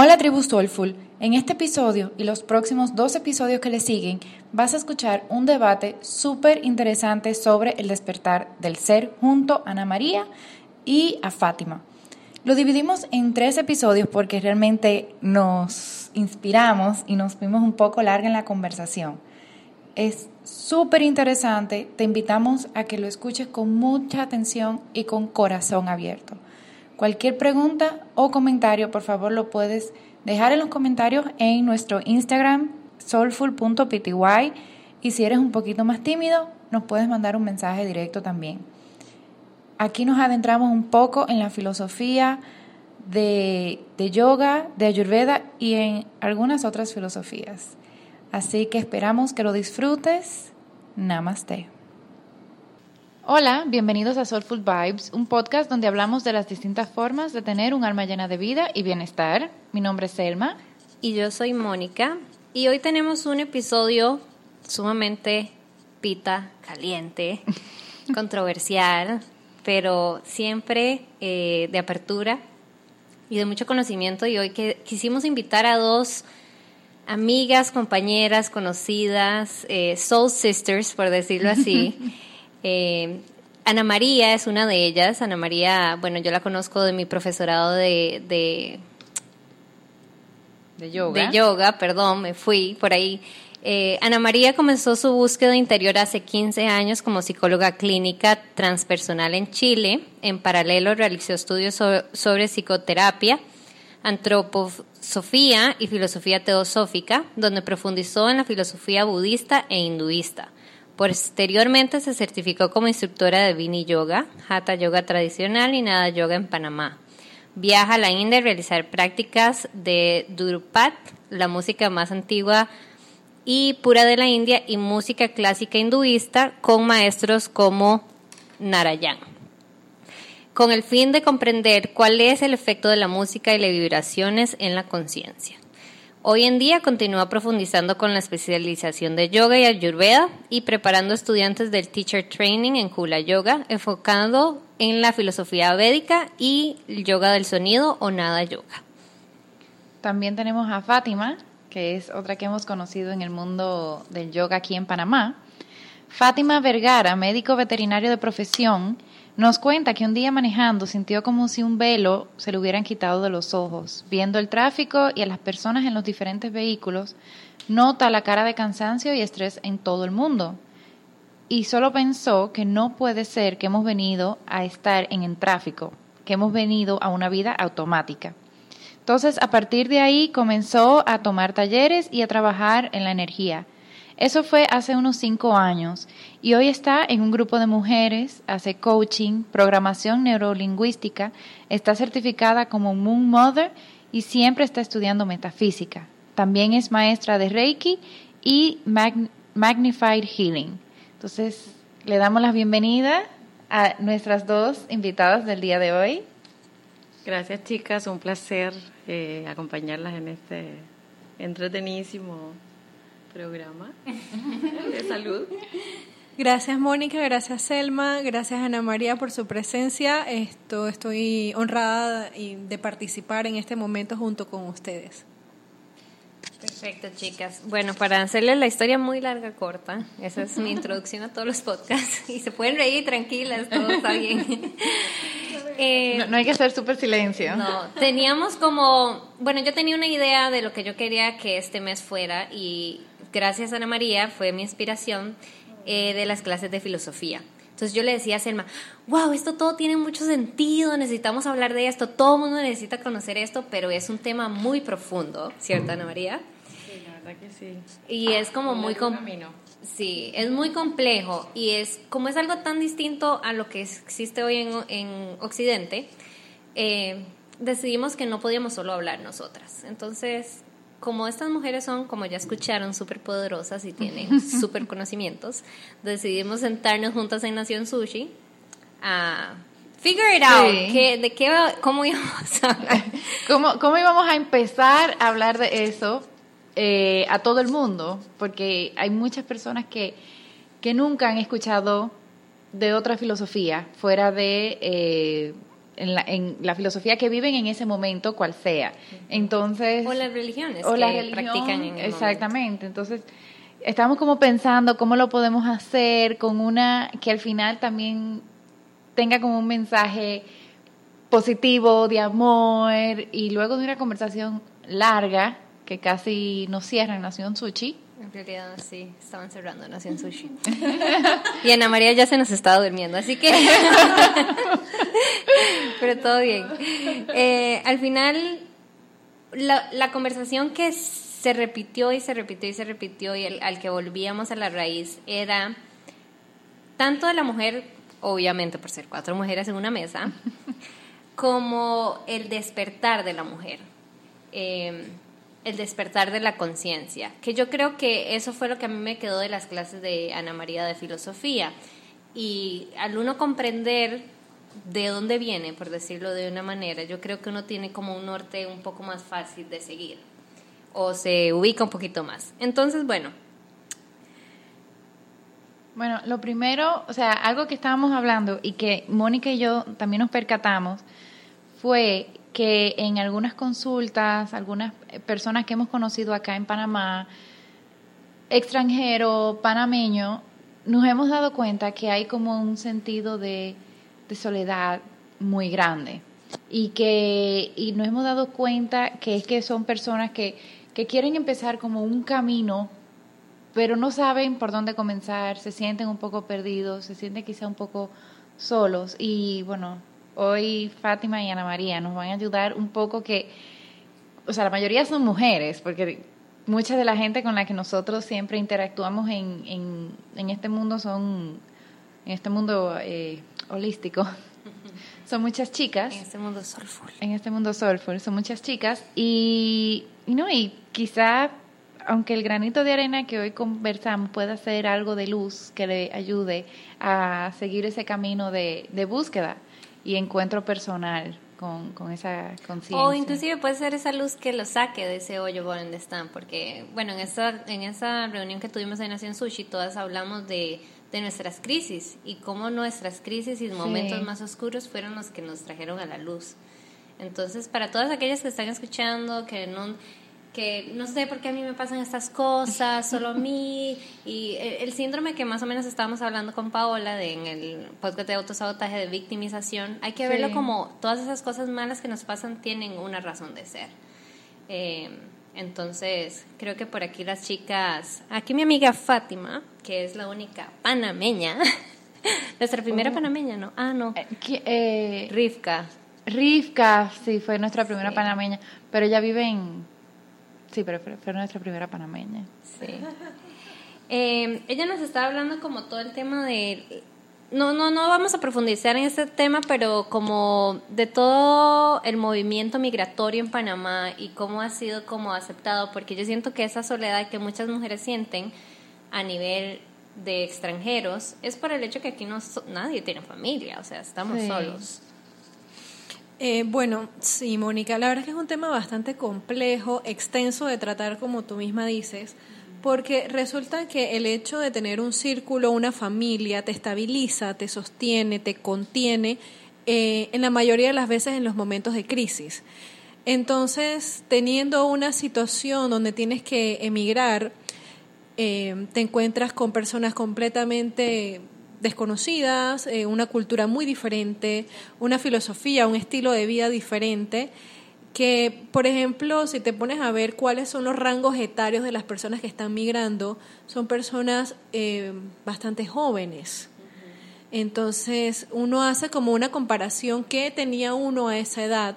Hola tribu Soulful, en este episodio y los próximos dos episodios que le siguen vas a escuchar un debate súper interesante sobre el despertar del ser junto a Ana María y a Fátima. Lo dividimos en tres episodios porque realmente nos inspiramos y nos fuimos un poco larga en la conversación. Es súper interesante, te invitamos a que lo escuches con mucha atención y con corazón abierto. Cualquier pregunta o comentario, por favor, lo puedes dejar en los comentarios en nuestro Instagram, soulful.pty. Y si eres un poquito más tímido, nos puedes mandar un mensaje directo también. Aquí nos adentramos un poco en la filosofía de, de yoga, de ayurveda y en algunas otras filosofías. Así que esperamos que lo disfrutes. Namaste. Hola, bienvenidos a Soulful Vibes, un podcast donde hablamos de las distintas formas de tener un alma llena de vida y bienestar. Mi nombre es Selma. Y yo soy Mónica. Y hoy tenemos un episodio sumamente pita, caliente, controversial, pero siempre eh, de apertura y de mucho conocimiento. Y hoy que quisimos invitar a dos amigas, compañeras, conocidas, eh, soul sisters, por decirlo así. Eh, Ana María es una de ellas. Ana María, bueno, yo la conozco de mi profesorado de, de, de yoga. De yoga, perdón, me fui por ahí. Eh, Ana María comenzó su búsqueda interior hace 15 años como psicóloga clínica transpersonal en Chile. En paralelo realizó estudios sobre, sobre psicoterapia, antroposofía y filosofía teosófica, donde profundizó en la filosofía budista e hinduista. Posteriormente se certificó como instructora de Vini Yoga, Hatha Yoga tradicional y Nada Yoga en Panamá. Viaja a la India a realizar prácticas de Durpat, la música más antigua y pura de la India, y música clásica hinduista con maestros como Narayan. Con el fin de comprender cuál es el efecto de la música y las vibraciones en la conciencia. Hoy en día continúa profundizando con la especialización de yoga y ayurveda y preparando estudiantes del Teacher Training en Kula Yoga, enfocando en la filosofía védica y el yoga del sonido o nada yoga. También tenemos a Fátima, que es otra que hemos conocido en el mundo del yoga aquí en Panamá. Fátima Vergara, médico veterinario de profesión, nos cuenta que un día manejando sintió como si un velo se le hubieran quitado de los ojos. Viendo el tráfico y a las personas en los diferentes vehículos, nota la cara de cansancio y estrés en todo el mundo. Y solo pensó que no puede ser que hemos venido a estar en el tráfico, que hemos venido a una vida automática. Entonces, a partir de ahí comenzó a tomar talleres y a trabajar en la energía eso fue hace unos cinco años y hoy está en un grupo de mujeres, hace coaching, programación neurolingüística, está certificada como Moon Mother y siempre está estudiando metafísica. También es maestra de Reiki y Magnified Healing. Entonces, le damos la bienvenida a nuestras dos invitadas del día de hoy. Gracias chicas, un placer eh, acompañarlas en este entretenísimo programa de salud. Gracias Mónica, gracias Selma, gracias Ana María por su presencia. Esto, estoy honrada de participar en este momento junto con ustedes. Perfecto, chicas. Bueno, para hacerles la historia muy larga, corta, esa es mi introducción a todos los podcasts. Y se pueden reír tranquilas, todo está bien. Eh, no, hay que hacer súper silencio. No, teníamos como, bueno, yo tenía una idea de lo que yo quería que este mes fuera y gracias Ana María, fue mi inspiración eh, de las clases de filosofía. Entonces yo le decía a Selma, wow, esto todo tiene mucho sentido, necesitamos hablar de esto, todo el mundo necesita conocer esto, pero es un tema muy profundo, ¿cierto, Ana María? Sí, la verdad que sí. Y es como muy... Sí, es muy complejo y es como es algo tan distinto a lo que existe hoy en, en Occidente, eh, decidimos que no podíamos solo hablar nosotras. Entonces como estas mujeres son, como ya escucharon, súper poderosas y tienen súper conocimientos, decidimos sentarnos juntas en Nación Sushi a figure it out, de qué, cómo íbamos a ¿Cómo, ¿Cómo íbamos a empezar a hablar de eso eh, a todo el mundo? Porque hay muchas personas que, que nunca han escuchado de otra filosofía fuera de... Eh, en la, en la filosofía que viven en ese momento, cual sea. Entonces... O las religiones o que la religión, practican en el Exactamente. Entonces, estamos como pensando cómo lo podemos hacer con una que al final también tenga como un mensaje positivo, de amor, y luego de una conversación larga, que casi nos cierra en Nación Sushi, En realidad sí, estaban cerrando Nación Sushi. y Ana María ya se nos estaba durmiendo, así que... Pero todo bien. Eh, al final, la, la conversación que se repitió y se repitió y se repitió y el- al que volvíamos a la raíz era tanto de la mujer, obviamente por ser cuatro mujeres en una mesa, como el despertar de la mujer. Eh, el despertar de la conciencia, que yo creo que eso fue lo que a mí me quedó de las clases de Ana María de Filosofía. Y al uno comprender de dónde viene, por decirlo de una manera, yo creo que uno tiene como un norte un poco más fácil de seguir o se ubica un poquito más. Entonces, bueno, Bueno, lo primero, o sea, algo que estábamos hablando y que Mónica y yo también nos percatamos fue que en algunas consultas, algunas personas que hemos conocido acá en Panamá, extranjero, panameño, nos hemos dado cuenta que hay como un sentido de, de soledad muy grande. Y que y nos hemos dado cuenta que es que son personas que, que quieren empezar como un camino pero no saben por dónde comenzar, se sienten un poco perdidos, se sienten quizá un poco solos. Y bueno, hoy Fátima y Ana María nos van a ayudar un poco que, o sea, la mayoría son mujeres, porque mucha de la gente con la que nosotros siempre interactuamos en, en, en este mundo son, en este mundo eh, holístico, son muchas chicas. En este mundo soulful. en este mundo soulful son muchas chicas. Y, y no y quizá aunque el granito de arena que hoy conversamos pueda ser algo de luz que le ayude a seguir ese camino de, de búsqueda y encuentro personal con, con esa conciencia. O inclusive puede ser esa luz que lo saque de ese hoyo por donde están, porque bueno, en esa, en esa reunión que tuvimos en Nación Sushi, todas hablamos de, de nuestras crisis y cómo nuestras crisis y momentos más oscuros fueron los que nos trajeron a la luz. Entonces, para todas aquellas que están escuchando, que no que no sé por qué a mí me pasan estas cosas, solo a mí, y el, síndrome que más o menos estábamos hablando con Paola de, en el podcast de autosabotaje de victimización, hay que Sí. verlo como todas esas cosas malas que nos pasan tienen una razón de ser. Eh, entonces, creo que por aquí las chicas, aquí mi amiga Fátima, que es la única panameña, nuestra primera panameña, ¿no? Ah, no, Eh, eh, Rivka. Rivka, sí, fue nuestra primera Sí. panameña, pero ella vive en... Sí, pero fue nuestra primera panameña. Sí. Eh, ella nos estaba hablando como todo el tema de... No, no, no vamos a profundizar en este tema, pero como de todo el movimiento migratorio en Panamá y cómo ha sido como aceptado, porque yo siento que esa soledad que muchas mujeres sienten a nivel de extranjeros es por el hecho que aquí no nadie tiene familia, o sea, estamos Sí. solos. Eh, bueno, sí, Mónica, la verdad es que es un tema bastante complejo, extenso de tratar, como tú misma dices, porque resulta que el hecho de tener un círculo, una familia, te estabiliza, te sostiene, te contiene, eh, en la mayoría de las veces en los momentos de crisis. Entonces, teniendo una situación donde tienes que emigrar, eh, te encuentras con personas completamente desconocidas, eh, una cultura muy diferente, una filosofía, un estilo de vida diferente, que, por ejemplo, si te pones a ver cuáles son los rangos etarios de las personas que están migrando, son personas eh, bastante jóvenes. Entonces, uno hace como una comparación, ¿qué tenía uno a esa edad?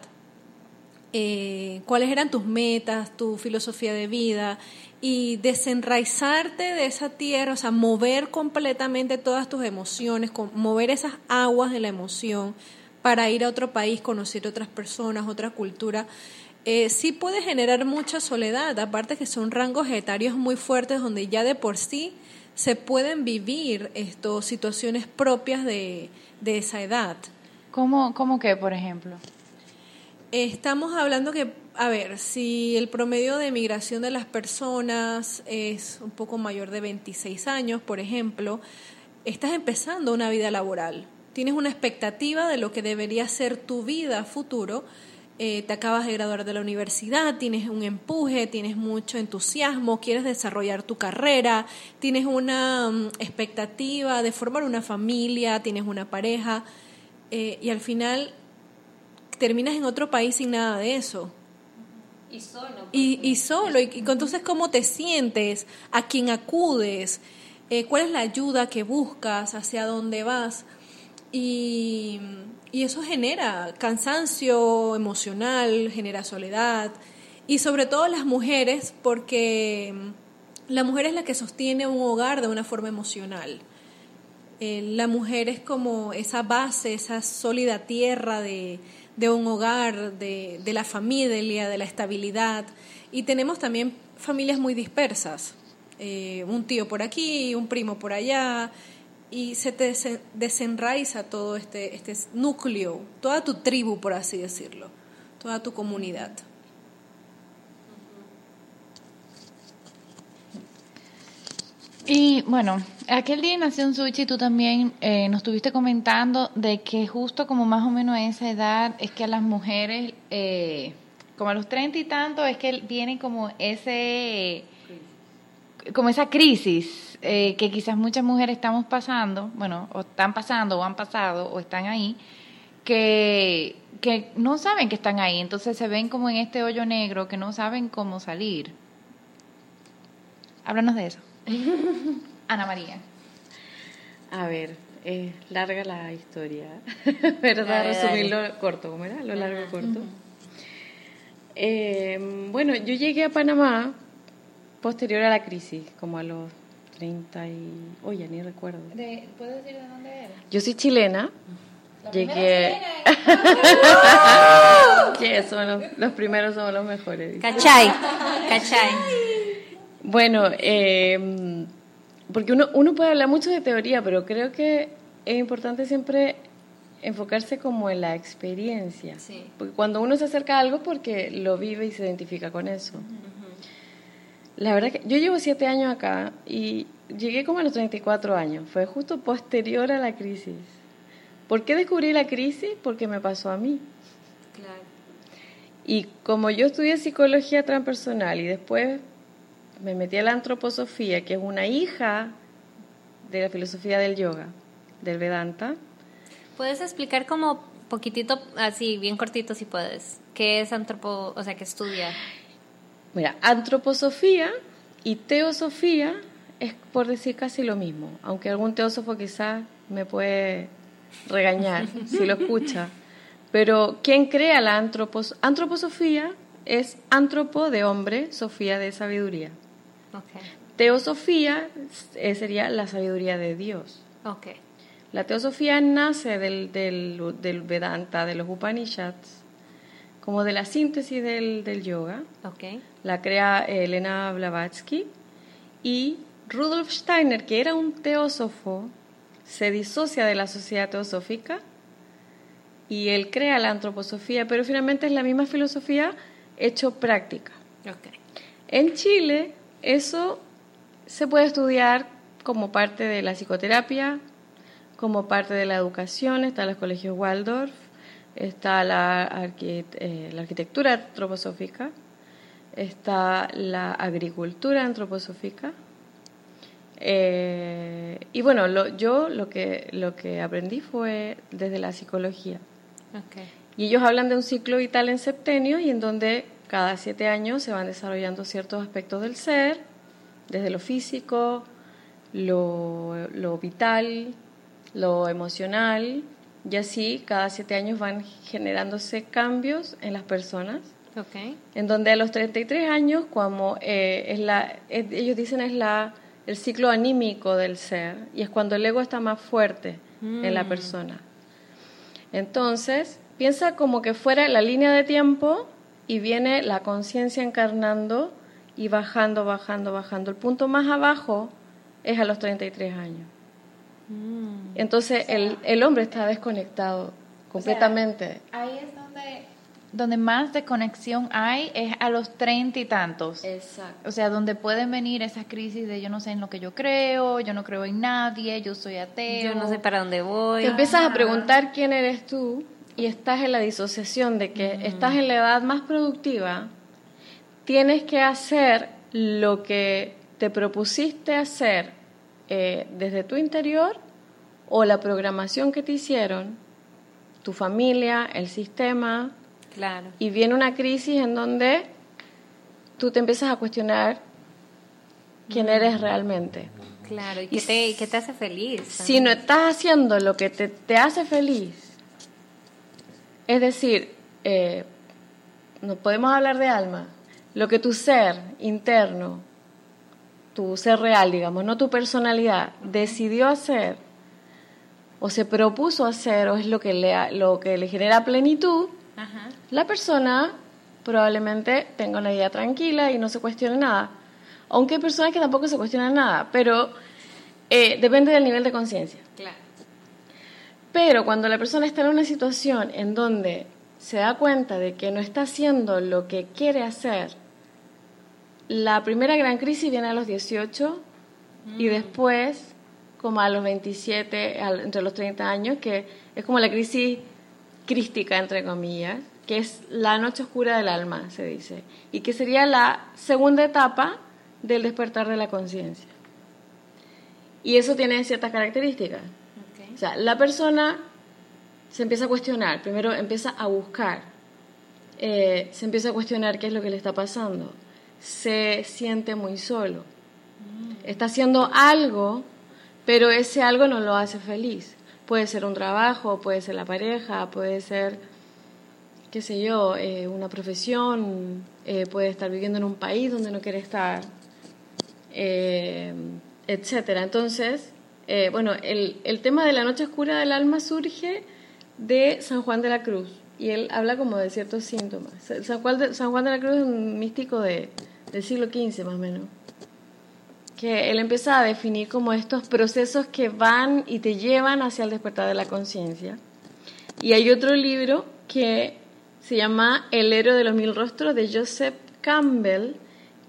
eh, cuáles eran tus metas, tu filosofía de vida y desenraizarte de esa tierra, o sea, mover completamente todas tus emociones, mover esas aguas de la emoción para ir a otro país, conocer otras personas, otra cultura, eh, sí puede generar mucha soledad, aparte que son rangos etarios muy fuertes donde ya de por sí se pueden vivir esto, situaciones propias de, de esa edad. ¿Cómo, cómo que, por ejemplo? Estamos hablando que, a ver, si el promedio de migración de las personas es un poco mayor de 26 años, por ejemplo, estás empezando una vida laboral. Tienes una expectativa de lo que debería ser tu vida futuro, eh, te acabas de graduar de la universidad, tienes un empuje, tienes mucho entusiasmo, quieres desarrollar tu carrera, tienes una mm, expectativa de formar una familia, tienes una pareja eh, y al final terminas en otro país sin nada de eso. Y solo. Y, y solo, y, y entonces cómo te sientes, a quién acudes, eh, cuál es la ayuda que buscas, hacia dónde vas. Y, y eso genera cansancio emocional, genera soledad. Y sobre todo las mujeres, porque la mujer es la que sostiene un hogar de una forma emocional. Eh, la mujer es como esa base, esa sólida tierra de, de un hogar, de, de la familia, de la estabilidad. Y tenemos también familias muy dispersas. Eh, un tío por aquí, un primo por allá, y se te desen- desenraiza todo este, este núcleo, toda tu tribu, por así decirlo, toda tu comunidad. Y bueno, aquel día en Nación Sushi tú también eh, nos estuviste comentando de que justo como más o menos a esa edad es que a las mujeres, eh, como a los treinta y tanto, es que viene como ese, como esa crisis eh, que quizás muchas mujeres estamos pasando, bueno, o están pasando, o han pasado, o están ahí, que, que no saben que están ahí, entonces se ven como en este hoyo negro que no saben cómo salir. Háblanos de eso. Ana María. A ver, es larga la historia, ¿verdad? Resumirlo corto, ¿cómo era? Lo largo corto. Eh, bueno, yo llegué a Panamá posterior a la crisis, como a los 30 y... Oye, ni recuerdo. ¿Puedes decir de dónde eres? Yo soy chilena. Llegué... que son los, los primeros somos los mejores. dice. Cachay. Cachay. Bueno, eh, porque uno, uno puede hablar mucho de teoría, pero creo que es importante siempre enfocarse como en la experiencia. Sí. Porque cuando uno se acerca a algo porque lo vive y se identifica con eso. La verdad que yo llevo siete años acá y llegué como a los 34 años. Fue justo posterior a la crisis. ¿Por qué descubrí la crisis? Porque me pasó a mí. Claro. Y como yo estudié psicología transpersonal y después me metí a la antroposofía, que es una hija de la filosofía del yoga, del Vedanta. ¿Puedes explicar como poquitito, así bien cortito si puedes, qué es antropo, o sea, qué estudia? Mira, antroposofía y teosofía es por decir casi lo mismo, aunque algún teósofo quizás me puede regañar si lo escucha. Pero quien crea la antropos antroposofía es antropo de hombre, sofía de sabiduría. Teosofía eh, sería la sabiduría de Dios. La teosofía nace del, del, del Vedanta, de los Upanishads, como de la síntesis del, del yoga. La crea eh, Elena Blavatsky y Rudolf Steiner, que era un teósofo, se disocia de la sociedad teosófica y él crea la antroposofía, pero finalmente es la misma filosofía hecho práctica. En Chile eso se puede estudiar como parte de la psicoterapia, como parte de la educación, están los colegios Waldorf, está la, eh, la arquitectura antroposófica, está la agricultura antroposófica. eh, y bueno, lo- yo lo que, lo que aprendí fue desde la psicología. Y ellos hablan de un ciclo vital en septenio y en donde cada siete años se van desarrollando ciertos aspectos del ser, desde lo físico, lo, lo vital, lo emocional, y así cada siete años van generándose cambios en las personas, en donde a los 33 años, como eh, es la, es- ellos dicen es la, el ciclo anímico del ser, y es cuando el ego está más fuerte en la persona. Entonces, piensa como que fuera la línea de tiempo y viene la conciencia encarnando y bajando, bajando, bajando. El punto más abajo es a los 33 años. Entonces, el, el hombre está desconectado completamente. Ahí es donde donde más desconexión hay es a los treinta y tantos. Exacto. O sea, donde pueden venir esas crisis de yo no sé en lo que yo creo, yo no creo en nadie, yo soy ateo. Yo no sé para dónde voy. Te empiezas a preguntar quién eres tú y estás en la disociación de que estás en la edad más productiva, tienes que hacer lo que te propusiste hacer eh, desde tu interior o la programación que te hicieron, tu familia, el sistema, Claro. y viene una crisis en donde tú te empiezas a cuestionar quién eres realmente. Claro. ¿Y qué te, y qué te hace feliz? Si no estás haciendo lo que te, te hace feliz, es decir, eh, no podemos hablar de alma, lo que tu ser interno, tu ser real, digamos, no tu personalidad, decidió hacer o se propuso hacer o es lo que le, lo que le genera plenitud, Ajá. la persona probablemente tenga una vida tranquila y no se cuestione nada. Aunque hay personas que tampoco se cuestionan nada, pero eh, depende del nivel de conciencia. Claro. Pero cuando la persona está en una situación en donde se da cuenta de que no está haciendo lo que quiere hacer, la primera gran crisis viene a los 18 y después, como a los 27, al- entre los 30 años, que es como la crisis crística, entre comillas, que es la noche oscura del alma, se dice, y que sería la segunda etapa del despertar de la conciencia. Y eso tiene ciertas características. O sea, la persona se empieza a cuestionar, primero empieza a buscar, eh, se empieza a cuestionar qué es lo que le está pasando, se siente muy solo, está haciendo algo, pero ese algo no lo hace feliz. Puede ser un trabajo, puede ser la pareja, puede ser, qué sé yo, eh, una profesión, eh, puede estar viviendo en un país donde no quiere estar, eh, etcétera. Entonces, eh, bueno, el, el tema de la noche oscura del alma surge de San Juan de la Cruz y él habla como de ciertos síntomas. Sa- San Juan de, San Juan de la Cruz es un místico de, del siglo XV más o menos, que él empieza a definir como estos procesos que van y te llevan hacia el despertar de la conciencia. Y hay otro libro que se llama El héroe de los mil rostros de Joseph Campbell,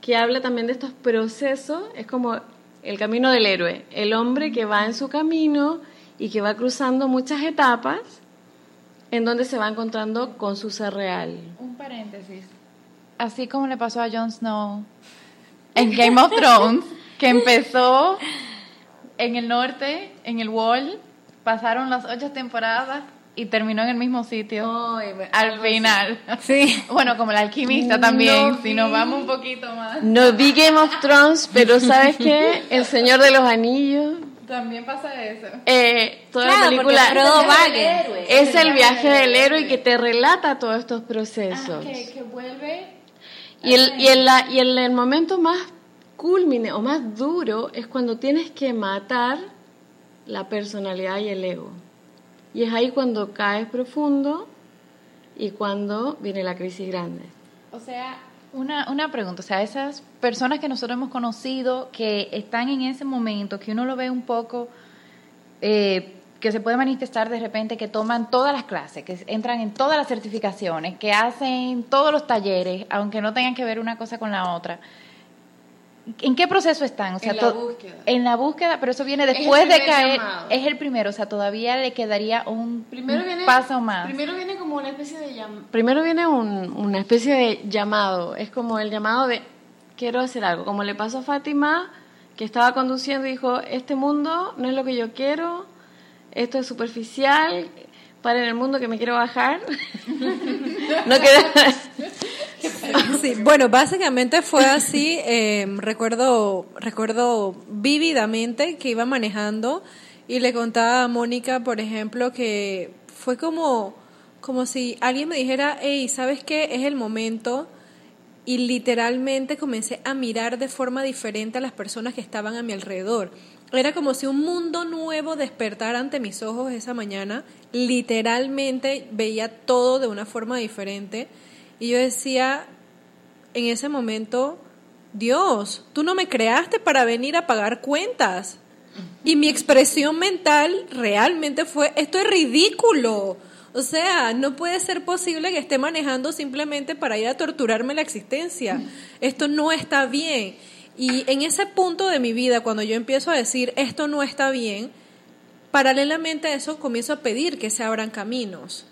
que habla también de estos procesos, es como el camino del héroe, el hombre que va en su camino y que va cruzando muchas etapas en donde se va encontrando con su ser real. Un paréntesis. Así como le pasó a Jon Snow en Game of Thrones, que empezó en el norte, en el Wall, pasaron las ocho temporadas y terminó en el mismo sitio al final. Sí. Bueno, como el alquimista también, No si nos vi. vamos un poquito más. No vi Game of Thrones, pero ¿sabes qué? El Señor de los Anillos. También pasa eso. Eh, toda Claro, la película es el viaje del héroe y que te relata todos estos procesos. que, que vuelve Y el, y, el, y el, el momento más culmine o más duro es cuando tienes que matar la personalidad y el ego. Y es ahí cuando caes profundo y cuando viene la crisis grande. O sea, una, una pregunta, o sea, esas personas que nosotros hemos conocido que están en ese momento, que uno lo ve un poco, eh, que se puede manifestar de repente, que toman todas las clases, que entran en todas las certificaciones, que hacen todos los talleres, aunque no tengan que ver una cosa con la otra. ¿En qué proceso están? O sea, En la búsqueda. En la búsqueda, pero eso viene después de caer. llamado. Es el primero, o sea, todavía le quedaría un, Primero viene, paso más. Primero viene como una especie de llamado. Primero viene un- una especie de llamado. Es como el llamado de quiero hacer algo. Como le pasó a Fátima, que estaba conduciendo y dijo, este mundo no es lo que yo quiero, esto es superficial, para en el mundo que me quiero bajar. no quiero... Sí, bueno, básicamente fue así. eh, recuerdo, recuerdo vívidamente que iba manejando y le contaba a Mónica, por ejemplo, que fue como, como si alguien me dijera, hey, ¿sabes qué? Es el momento. Y literalmente comencé a mirar de forma diferente a las personas que estaban a mi alrededor. Era como si un mundo nuevo despertara ante mis ojos esa mañana. Literalmente veía todo de una forma diferente. Y yo decía, en ese momento, Dios, tú no me creaste para venir a pagar cuentas. Y mi expresión mental realmente fue, esto es ridículo. O sea, no puede ser posible que esté manejando simplemente para ir a torturarme la existencia. Esto no está bien. Y en ese punto de mi vida, cuando yo empiezo a decir esto no está bien, paralelamente a eso comienzo a pedir que se abran caminos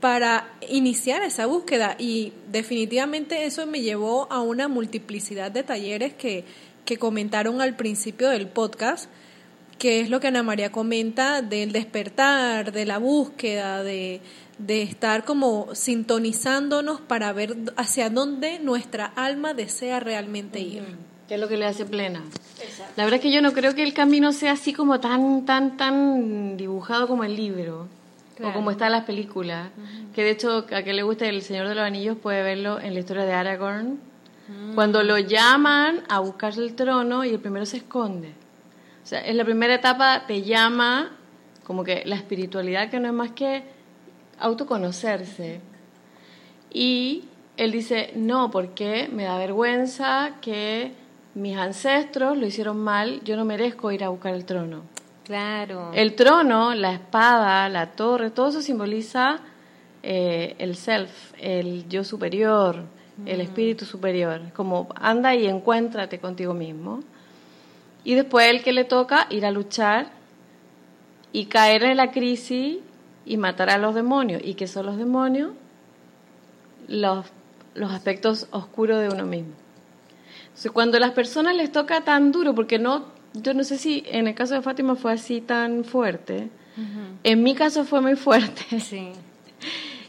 para iniciar esa búsqueda. Y definitivamente eso me llevó a una multiplicidad de talleres que, que comentaron al principio del podcast, que es lo que Ana María comenta del despertar, de la búsqueda, de, de estar como sintonizándonos para ver hacia dónde nuestra alma desea realmente ir. ¿Qué es lo que le hace plena? La verdad es que yo no creo que el camino sea así como tan, tan, tan dibujado como el libro. O como está en las películas. Que de hecho, a que le guste El Señor de los Anillos puede verlo en la historia de Aragorn. Mm. Cuando lo llaman a buscarse el trono y el primero se esconde. O sea, en la primera etapa te llama como que la espiritualidad que no es más que autoconocerse. Y él dice, no, porque me da vergüenza que mis ancestros lo hicieron mal, yo no merezco ir a buscar el trono. Claro. El trono, la espada, la torre, todo eso simboliza eh, el self, el yo superior, el espíritu superior. Como anda y encuéntrate contigo mismo. Y después el que le toca ir a luchar y caer en la crisis y matar a los demonios. ¿Y qué son los demonios? Los, los aspectos oscuros de uno mismo. Entonces, cuando a las personas les toca tan duro, porque no yo no sé si en el caso de Fátima fue así tan fuerte. En mi caso fue muy fuerte. Sí.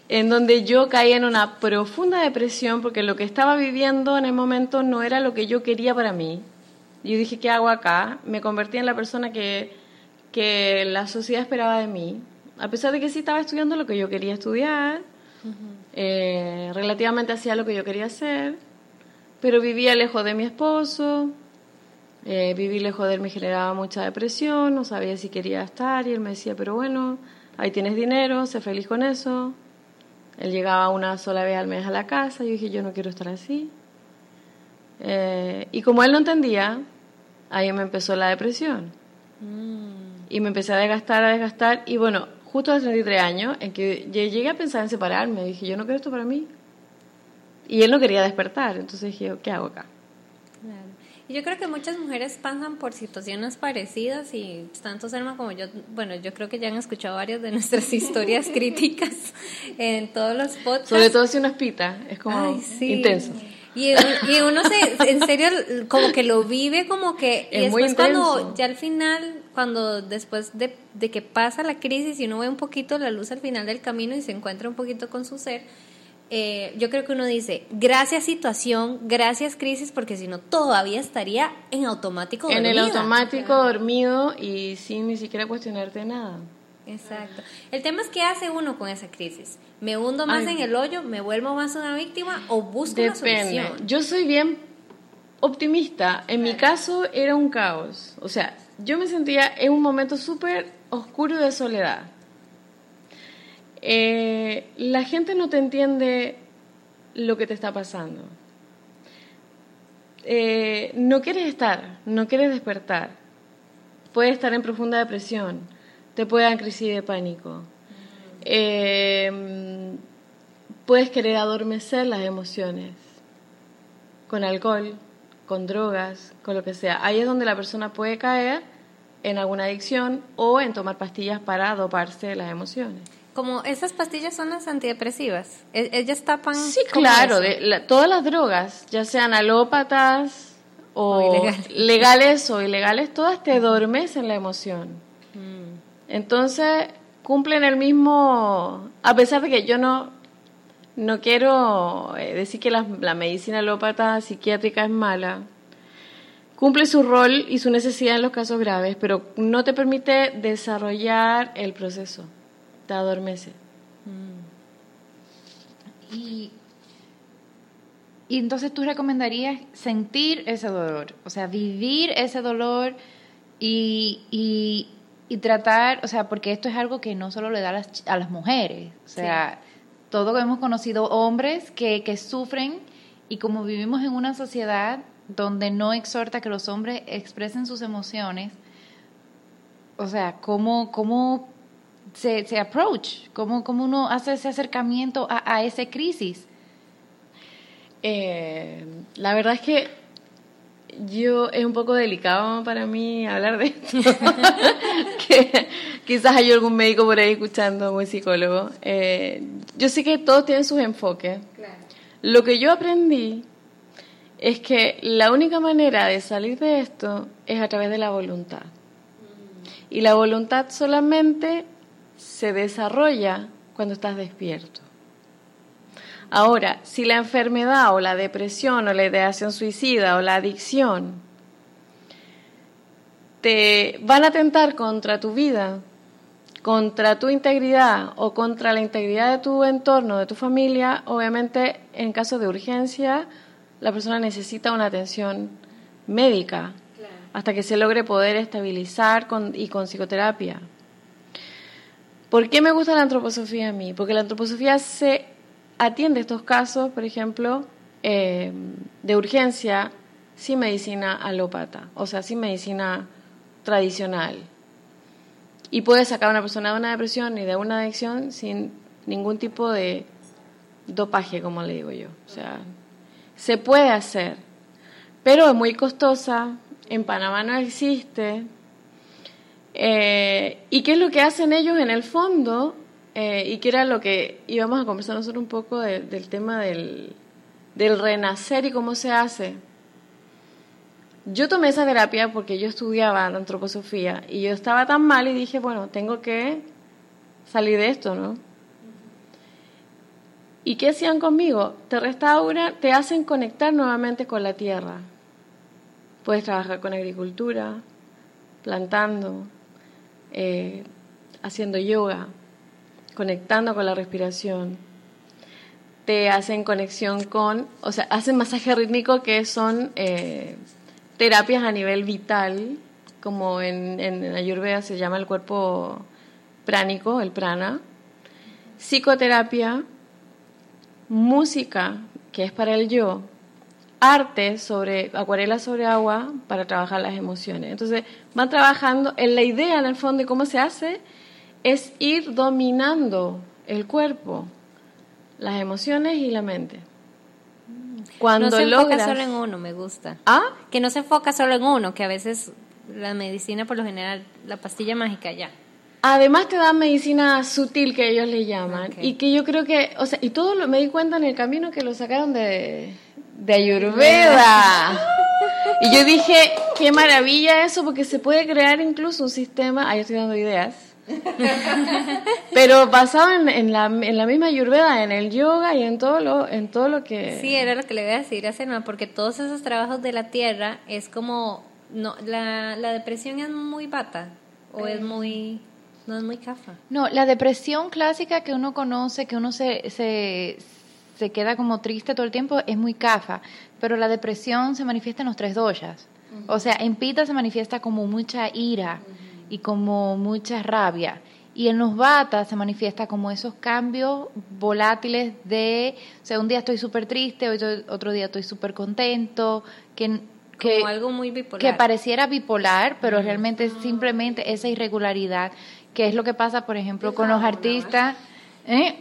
en donde yo caí en una profunda depresión porque lo que estaba viviendo en el momento no era lo que yo quería para mí. Yo dije, ¿qué hago acá? Me convertí en la persona que, que la sociedad esperaba de mí. A pesar de que sí estaba estudiando lo que yo quería estudiar, eh, relativamente hacía lo que yo quería hacer, pero vivía lejos de mi esposo, eh, vivir lejos de él me generaba mucha depresión, no sabía si quería estar y él me decía, pero bueno, ahí tienes dinero, sé feliz con eso. Él llegaba una sola vez al mes a la casa y yo dije, yo no quiero estar así. Eh, y como él no entendía, ahí me empezó la depresión. Mm. Y me empecé a desgastar, a desgastar. Y bueno, justo a los 33 años, en que llegué a pensar en separarme, dije, yo no quiero esto para mí. Y él no quería despertar, entonces dije, ¿qué hago acá? yo creo que muchas mujeres pasan por situaciones parecidas y tanto Selma como yo, bueno, yo creo que ya han escuchado varias de nuestras historias críticas en todos los podcasts. Sobre todo si uno es pita, es como intenso. Y, y, uno se, en serio, como que lo vive como que... Es y después cuando, ya al final, cuando después de, de que pasa la crisis y uno ve un poquito la luz al final del camino y se encuentra un poquito con su ser, eh, yo creo que uno dice, gracias situación, gracias crisis, porque si no todavía estaría en automático En el automático dormido y sin ni siquiera cuestionarte nada. Exacto. El tema es qué hace uno con esa crisis. ¿Me hundo más en el hoyo? ¿Me vuelvo más una víctima? ¿O busco una solución? Yo soy bien optimista. En mi caso era un caos. O sea, yo me sentía en un momento súper oscuro de soledad eh, la gente no te entiende lo que te está pasando. Eh, no quieres estar, no quieres despertar. Puedes estar en profunda depresión, te puede dar crisis de pánico. Eh, puedes querer adormecer las emociones con alcohol, con drogas, con lo que sea. Ahí es donde la persona puede caer en alguna adicción o en tomar pastillas para doparse las emociones como esas pastillas son las antidepresivas. E, ellas tapan. Sí, claro, de, todas las drogas, ya sean alópatas o, legales. o ilegales, todas te adormecen la emoción. Mm. Entonces, cumplen el mismo, a pesar de que yo no, no quiero eh, decir que la, la medicina alópata psiquiátrica es mala, cumple su rol y su necesidad en los casos graves, pero no te permite desarrollar el proceso te adormece. Mm. Y, y entonces tú recomendarías sentir ese dolor, o sea, vivir ese dolor y, y, y, tratar, o sea, porque esto es algo que no solo le da a las, a las mujeres, o sea, todos hemos conocido hombres que, que sufren y como vivimos en una sociedad donde no exhorta que los hombres expresen sus emociones, o sea, ¿cómo, cómo se, se approach? ¿Cómo, ¿Cómo uno hace ese acercamiento a, a esa crisis? Eh, la verdad es que yo es un poco delicado para mí hablar de esto. que quizás hay algún médico por ahí escuchando, un psicólogo. Eh, yo sé que todos tienen sus enfoques. Lo que yo aprendí es que la única manera de salir de esto es a través de la voluntad. Y la voluntad solamente se desarrolla cuando estás despierto. Ahora, si la enfermedad o la depresión o la ideación suicida o la adicción te van a atentar contra tu vida, contra tu integridad o contra la integridad de tu entorno, de tu familia, obviamente en caso de urgencia la persona necesita una atención médica hasta que se logre poder estabilizar y con psicoterapia. ¿Por qué me gusta la antroposofía a mí? Porque la antroposofía se atiende estos casos, por ejemplo, eh, de urgencia sin medicina alópata, o sea, sin medicina tradicional. Y puede sacar a una persona de una depresión y de una adicción sin ningún tipo de dopaje, como le digo yo. O sea, se puede hacer, pero es muy costosa, en Panamá no existe. Eh, ¿Y qué es lo que hacen ellos en el fondo? Eh, y que era lo que íbamos a conversar nosotros un poco del tema del, del renacer y cómo se hace. Yo tomé esa terapia porque yo estudiaba antroposofía y yo estaba tan mal y dije, bueno, tengo que salir de esto, ¿no? ¿Y qué hacían conmigo? Te restauran, te hacen conectar nuevamente con la tierra. Puedes trabajar con agricultura, plantando, eh, haciendo yoga, conectando con la respiración. Te hacen conexión con, o sea, hacen masaje rítmico que son eh, terapias a nivel vital, como en, en Ayurveda se llama el cuerpo pránico, el prana. Psicoterapia, música, que es para el yo, arte sobre acuarela sobre agua para trabajar las emociones. Entonces, van trabajando en la idea en el fondo de cómo se hace es ir dominando el cuerpo, las emociones y la mente. Cuando no se enfoca solo en uno, me gusta. ¿Ah? Que no se enfoca solo en uno, que a veces la medicina por lo general, la pastilla mágica ya. Además te dan medicina sutil que ellos le llaman y que yo creo que, o sea, y todo lo, me di cuenta en el camino que lo sacaron de, de Ayurveda. y yo dije, qué maravilla eso porque se puede crear incluso un sistema, ahí estoy dando ideas, Pero basado en, la, en la misma ayurveda, en el yoga y en todo lo, en todo lo que... Sí, era lo que le voy a decir a porque todos esos trabajos de la tierra es como... no La, la depresión es muy bata o es muy... No es muy cafa. No, la depresión clásica que uno conoce, que uno se, se, se queda como triste todo el tiempo, es muy cafa. Pero la depresión se manifiesta en los tres doyas. O sea, en Pita se manifiesta como mucha ira y como mucha rabia. Y en los batas se manifiesta como esos cambios volátiles de, o sea, un día estoy súper triste, otro día estoy súper contento, que, que, como algo muy bipolar. que pareciera bipolar, pero realmente es simplemente esa irregularidad, que es lo que pasa, por ejemplo, con los artistas. ¿eh?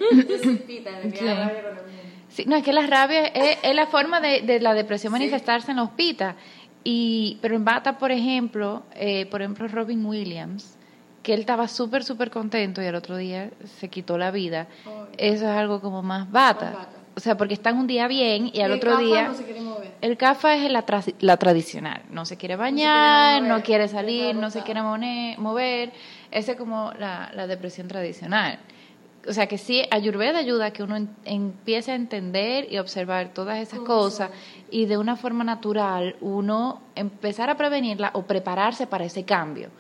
Sí, no, es que la rabia es, es la forma de, de, la depresión manifestarse en los pitas. Y, pero en Bata, por ejemplo, eh, por ejemplo, Robin Williams, que él estaba súper, súper contento y al otro día se quitó la vida. Eso es algo como más bata. O sea, porque están un día bien y al otro día... El CAFA es la, la tradicional. No se quiere bañar, no, quiere salir, no se quiere mover. Esa es como la, la depresión tradicional o sea que sí, Ayurveda ayuda a que uno empiece a entender y observar todas esas cosas y de una forma natural uno empezar a prevenirla o prepararse para ese cambio.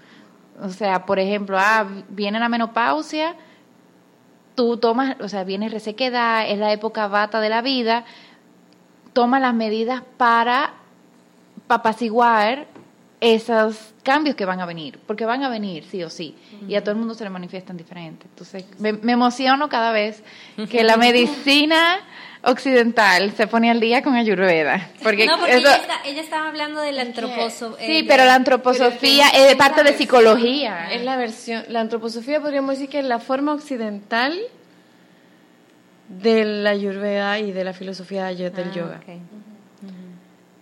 O sea, por ejemplo, ah, viene la menopausia, tú tomas, o sea, viene resequedad, es la época bata de la vida, toma las medidas para apaciguar esos cambios que van a venir, porque van a venir sí o sí, y a todo el mundo se le manifiestan diferentes. Entonces, me, emociono cada vez que la medicina occidental se pone al día con Ayurveda. Porque, no, porque eso- ella, está- ella estaba hablando del antroposo. eh, sí, de- pero la antroposofía es de parte de psicología. Es la versión, la antroposofía podríamos decir que es la forma occidental de la ayurveda y de la filosofía del Ah, yoga. ok.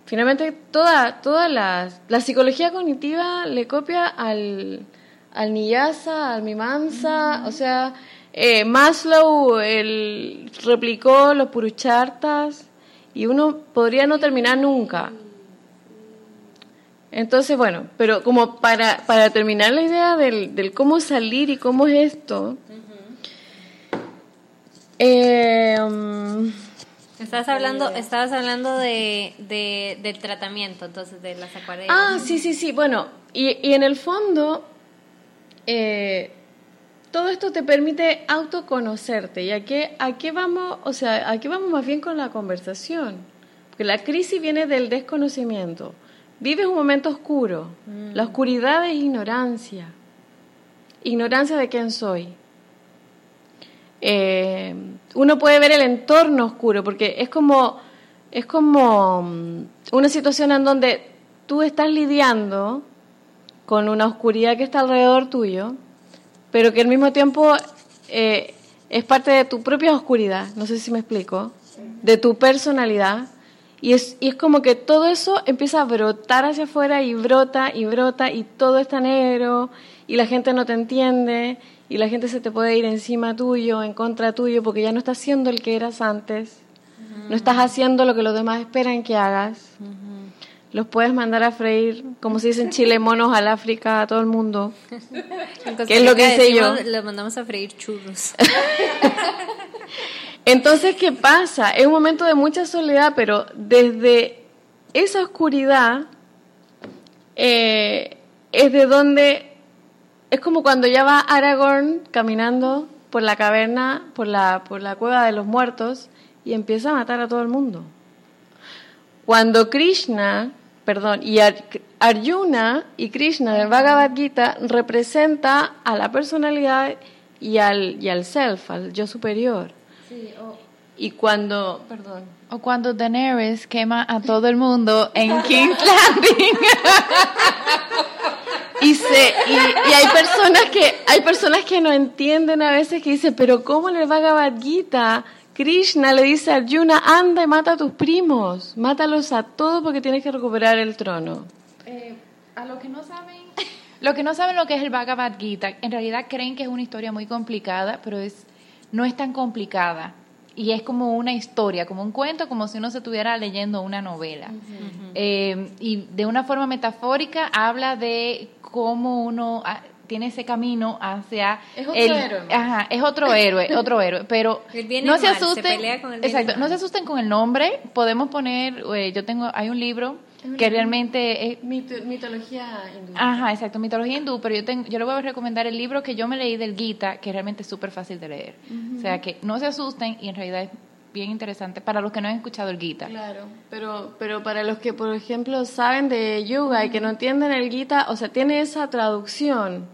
Finalmente, toda, toda la, la psicología cognitiva le copia al, al Niyasa, al Mimamsa, o sea, eh, Maslow el, replicó los Puruchartas y uno podría no terminar nunca. Entonces, bueno, pero como para, para terminar la idea del, del cómo salir y cómo es esto, eh, um, Estabas hablando, estabas hablando de, de- del tratamiento, entonces, de las acuarelas. Ah, sí, sí, sí. Bueno, y, y en el fondo, eh, todo esto te permite autoconocerte. ¿Y a qué, a qué vamos? O sea, ¿a qué vamos más bien con la conversación? Porque la crisis viene del desconocimiento. Vives un momento oscuro. La oscuridad es ignorancia. Ignorancia de quién soy. Eh, uno puede ver el entorno oscuro porque es como es como mm, una situación en donde tú estás lidiando con una oscuridad que está alrededor tuyo, pero que al mismo tiempo eh, es parte de tu propia oscuridad, no sé si me explico, de tu personalidad. Y es, y es como que todo eso empieza a brotar hacia afuera y brota y brota y todo está negro y la gente no te entiende y la gente se te puede ir encima tuyo, en contra tuyo, porque ya no estás siendo el que eras antes, no estás haciendo lo que los demás esperan que hagas. Los puedes mandar a freír, como se dice en Chile, monos al África, a todo el mundo. ¿Qué es lo que hice yo? Le mandamos a freír churros. Entonces, ¿qué pasa? Es un momento de mucha soledad, pero desde esa oscuridad eh, es de donde es como cuando ya va Aragorn caminando por la caverna, por la, por la cueva de los muertos y empieza a matar a todo el mundo. Cuando Krishna, perdón, y Ar- Arjuna y Krishna del Bhagavad Gita representa a la personalidad y al, y al self, al yo superior. Y cuando, perdón, O cuando Daenerys quema a todo el mundo en King's Landing. y y, hay personas que hay personas que no entienden a veces que dicen, pero cómo en el Bhagavad Gita Krishna le dice a Arjuna, anda y mata a tus primos, mátalos a todos porque tienes que recuperar el trono. Eh, a los que no saben, lo que no saben lo que es el Bhagavad Gita, en realidad creen que es una historia muy complicada, pero es no es tan complicada y es como una historia, como un cuento, como si uno se estuviera leyendo una novela. Eh, y de una forma metafórica habla de cómo uno ah, tiene ese camino hacia Es otro el, héroe. Ajá, es otro héroe, otro héroe, pero no se mal, se asusten. pelea con el exacto, no se asusten con el nombre. Podemos poner, eh, yo tengo, hay un libro que realmente es, mitología hindú. Ajá, exacto, mitología hindú, pero yo tengo, yo le voy a recomendar el libro que yo me leí del Gita, que realmente es súper fácil de leer. O sea, que no se asusten y en realidad es bien interesante para los que no han escuchado el Gita. Claro, pero, pero para los que, por ejemplo, saben de yoga y que no entienden el Gita, o sea, tiene esa traducción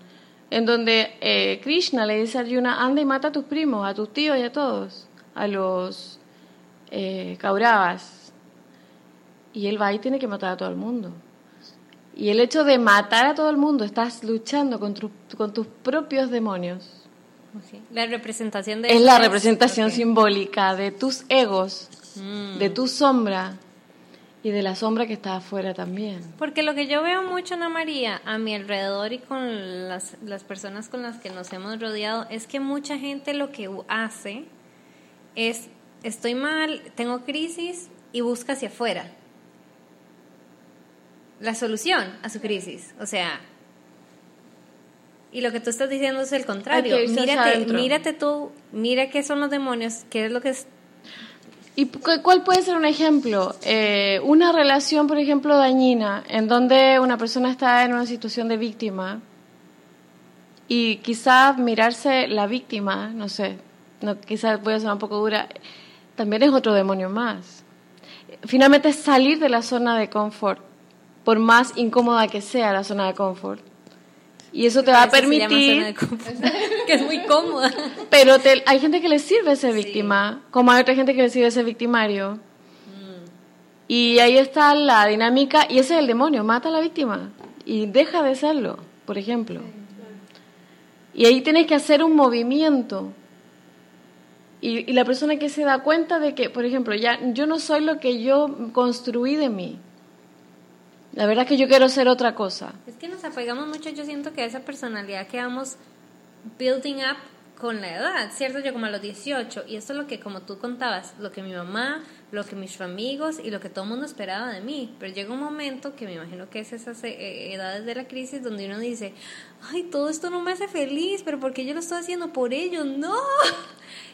en donde eh, Krishna le dice a Arjuna, anda y mata a tus primos, a tus tíos y a todos, a los eh, Kauravas. Y él va y tiene que matar a todo el mundo. Y el hecho de matar a todo el mundo, estás luchando con, tu- con tus propios demonios. La representación de Es la representación simbólica de tus egos, Mm. de tu sombra y de la sombra que está afuera también. Porque lo que yo veo mucho, Ana María, a mi alrededor y con las, las personas con las que nos hemos rodeado, es que mucha gente lo que hace es, estoy mal, tengo crisis y busca hacia afuera la solución a su crisis. O sea, y lo que tú estás diciendo es el contrario. Mírate, mírate tú, mira qué son los demonios, qué es lo que es... ¿Y cu- cuál puede ser un ejemplo? Eh, una relación, por ejemplo, dañina, en donde una persona está en una situación de víctima y quizás mirarse la víctima, no sé, no, quizás puede ser un poco dura, también es otro demonio más. Finalmente salir de la zona de confort, por más incómoda que sea la zona de confort. Y eso te va a permitir que es muy cómoda. Pero te- hay gente que le sirve ser víctima, como hay otra gente que le sirve ser victimario. Y ahí está la dinámica, y ese es el demonio, mata a la víctima y deja de serlo, por ejemplo. Y ahí tienes que hacer un movimiento. Y, y la persona que se da cuenta de que, por ejemplo, ya yo no soy lo que yo construí de mí. La verdad es que yo quiero ser otra cosa. Es que nos apegamos mucho, yo siento que a esa personalidad que vamos building up con la edad, ¿cierto? Yo como a los 18, y esto es lo que, como tú contabas, lo que mi mamá, lo que mis amigos y lo que todo el mundo esperaba de mí. Pero llega un momento que me imagino que es esas eh, edades de la crisis donde uno dice, ay, todo esto no me hace feliz, pero ¿por qué yo lo estoy haciendo por ellos? No.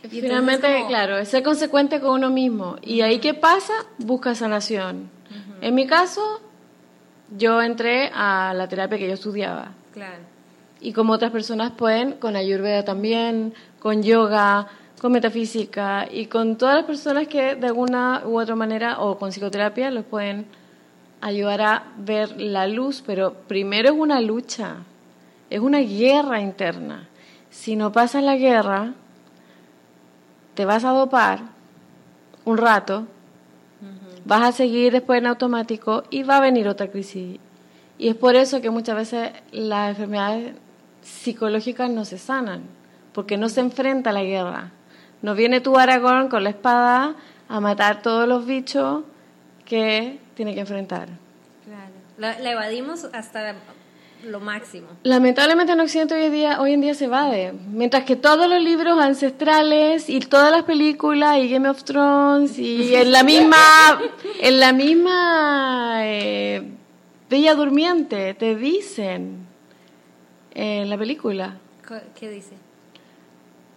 Y Finalmente, como- claro, es ser consecuente con uno mismo. Y ahí, ¿qué pasa? Busca sanación. En mi caso, yo entré a la terapia que yo estudiaba. Claro. Y como otras personas pueden, con Ayurveda también, con yoga, con metafísica y con todas las personas que de alguna u otra manera, o con psicoterapia, los pueden ayudar a ver la luz. Pero primero es una lucha, es una guerra interna. Si no pasas la guerra, te vas a dopar un rato, vas a seguir después en automático y va a venir otra crisis. Y es por eso que muchas veces las enfermedades psicológicas no se sanan, porque no se enfrenta a la guerra. No viene tu Aragón con la espada a matar todos los bichos que tiene que enfrentar. Claro. La, la evadimos hasta lo máximo. Lamentablemente en Occidente hoy en día, hoy en día se evade. Mientras que todos los libros ancestrales y todas las películas y Game of Thrones y en la misma, en la misma eh, Bella Durmiente te dicen en la película. ¿Qué dice?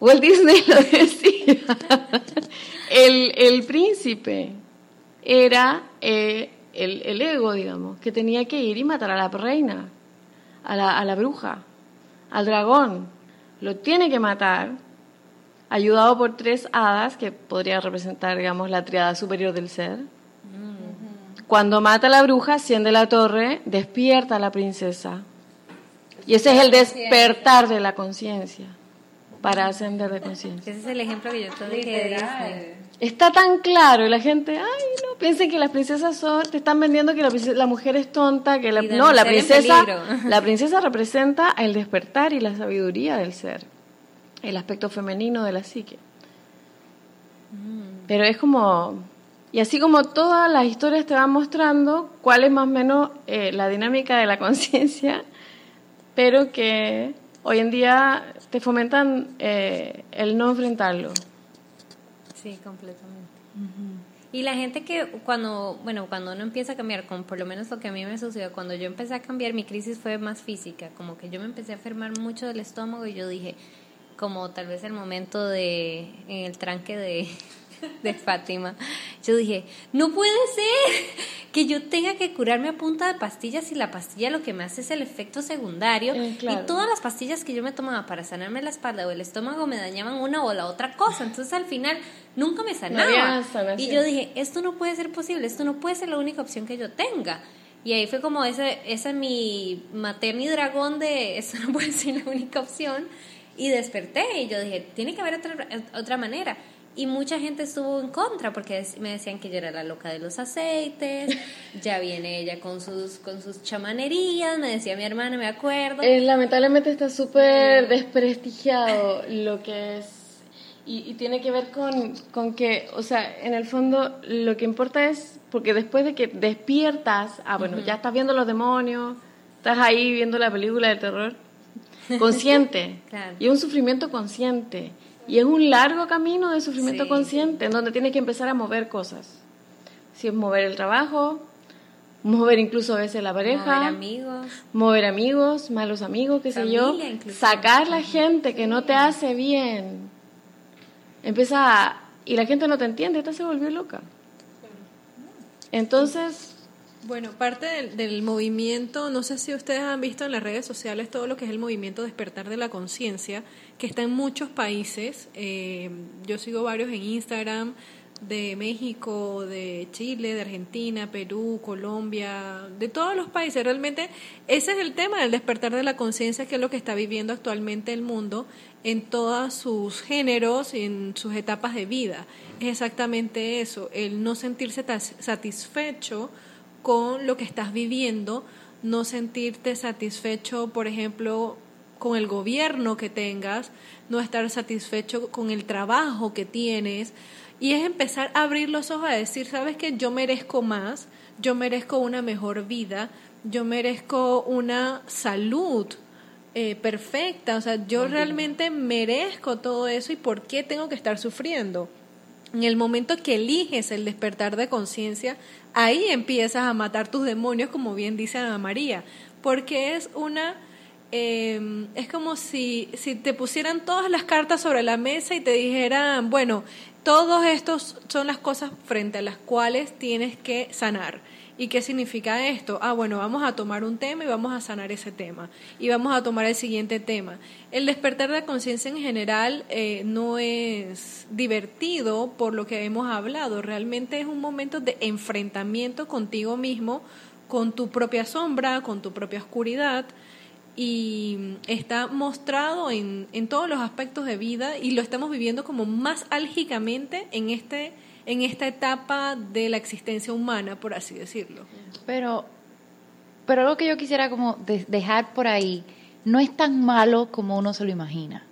Walt Disney lo decía. el, el príncipe era eh, el, el ego, digamos, que tenía que ir y matar a la reina, a la, a la bruja, al dragón. Lo tiene que matar, ayudado por tres hadas, que podría representar, digamos, la triada superior del ser. Cuando mata a la bruja, asciende la torre, despierta a la princesa. Y ese es el despertar de la conciencia, para ascender de conciencia. Ese es el ejemplo que yo te dije de Disney. Está tan claro y la gente, ay, no, piensen que las princesas son, te están vendiendo que la, princesa- la mujer es tonta, que la, no, la princesa, la princesa representa el despertar y la sabiduría del ser, el aspecto femenino de la psique. Mm. Pero es como, y así como todas las historias te van mostrando cuál es más o menos eh, la dinámica de la conciencia, pero que hoy en día te fomentan eh, el no enfrentarlo. Sí, completamente. Y la gente que cuando, bueno, cuando uno empieza a cambiar, como por lo menos lo que a mí me sucedió, cuando yo empecé a cambiar, mi crisis fue más física, como que yo me empecé a enfermar mucho del estómago y yo dije, como tal vez el momento de, en el tranque de, de Fátima, yo dije, no puede ser que yo tenga que curarme a punta de pastillas y la pastilla lo que me hace es el efecto secundario Eh, claro. y todas las pastillas que yo me tomaba para sanarme la espalda o el estómago me dañaban una o la otra cosa, entonces al final nunca me sanaba. y yo dije, esto no puede ser posible, esto no puede ser la única opción que yo tenga. Y ahí fue como ese, ese mi, maté mi dragón de, esto no puede ser la única opción. Y desperté y yo dije, tiene que haber otra, otra manera. Y mucha gente estuvo en contra porque me decían que yo era la loca de los aceites, ya viene ella con sus, con sus chamanerías, me decía mi hermana, me acuerdo. Eh, lamentablemente está súper desprestigiado lo que es. Y, y tiene que ver con, con que, o sea, en el fondo lo que importa es, porque después de que despiertas, ah, bueno, ya estás viendo los demonios, estás ahí viendo la película de terror, consciente. Claro. Y es un sufrimiento consciente. Y es un largo camino de sufrimiento Sí. consciente, en donde tienes que empezar a mover cosas. Si es mover el trabajo, mover incluso a veces la pareja Mover amigos. mover amigos, malos amigos, qué sé yo, sacar la gente que no te hace bien. Empieza a, y la gente no te entiende, esta se volvió loca. Entonces, Bueno, parte del, del movimiento, no sé si ustedes han visto en las redes sociales todo lo que es el movimiento despertar de la conciencia, que está en muchos países. Eh, yo sigo varios en Instagram, de México, de Chile, de Argentina, Perú, Colombia, de todos los países. Realmente ese es el tema del despertar de la conciencia, que es lo que está viviendo actualmente el mundo en todos sus géneros y en sus etapas de vida. Es exactamente eso, el no sentirse satisfecho con lo que estás viviendo, no sentirte satisfecho, por ejemplo, con el gobierno que tengas, no estar satisfecho con el trabajo que tienes. Y es empezar a abrir los ojos a decir, sabes que yo merezco más, yo merezco una mejor vida, yo merezco una salud eh, perfecta, o sea, yo realmente merezco todo eso y por qué tengo que estar sufriendo. En el momento que eliges el despertar de conciencia, ahí empiezas a matar tus demonios, como bien dice Ana María, porque es una... Eh, es como si, si te pusieran todas las cartas sobre la mesa y te dijeran, bueno, todos estos son las cosas frente a las cuales tienes que sanar. ¿Y qué significa esto? Ah, bueno, vamos a tomar un tema y vamos a sanar ese tema. Y vamos a tomar el siguiente tema. El despertar de conciencia en general eh, no es divertido por lo que hemos hablado. Realmente es un momento de enfrentamiento contigo mismo, con tu propia sombra, con tu propia oscuridad. Y está mostrado en, en todos los aspectos de vida y lo estamos viviendo como más álgicamente en este en esta etapa de la existencia humana, por así decirlo. Pero, pero algo que yo quisiera como dejar por ahí, no es tan malo como uno se lo imagina.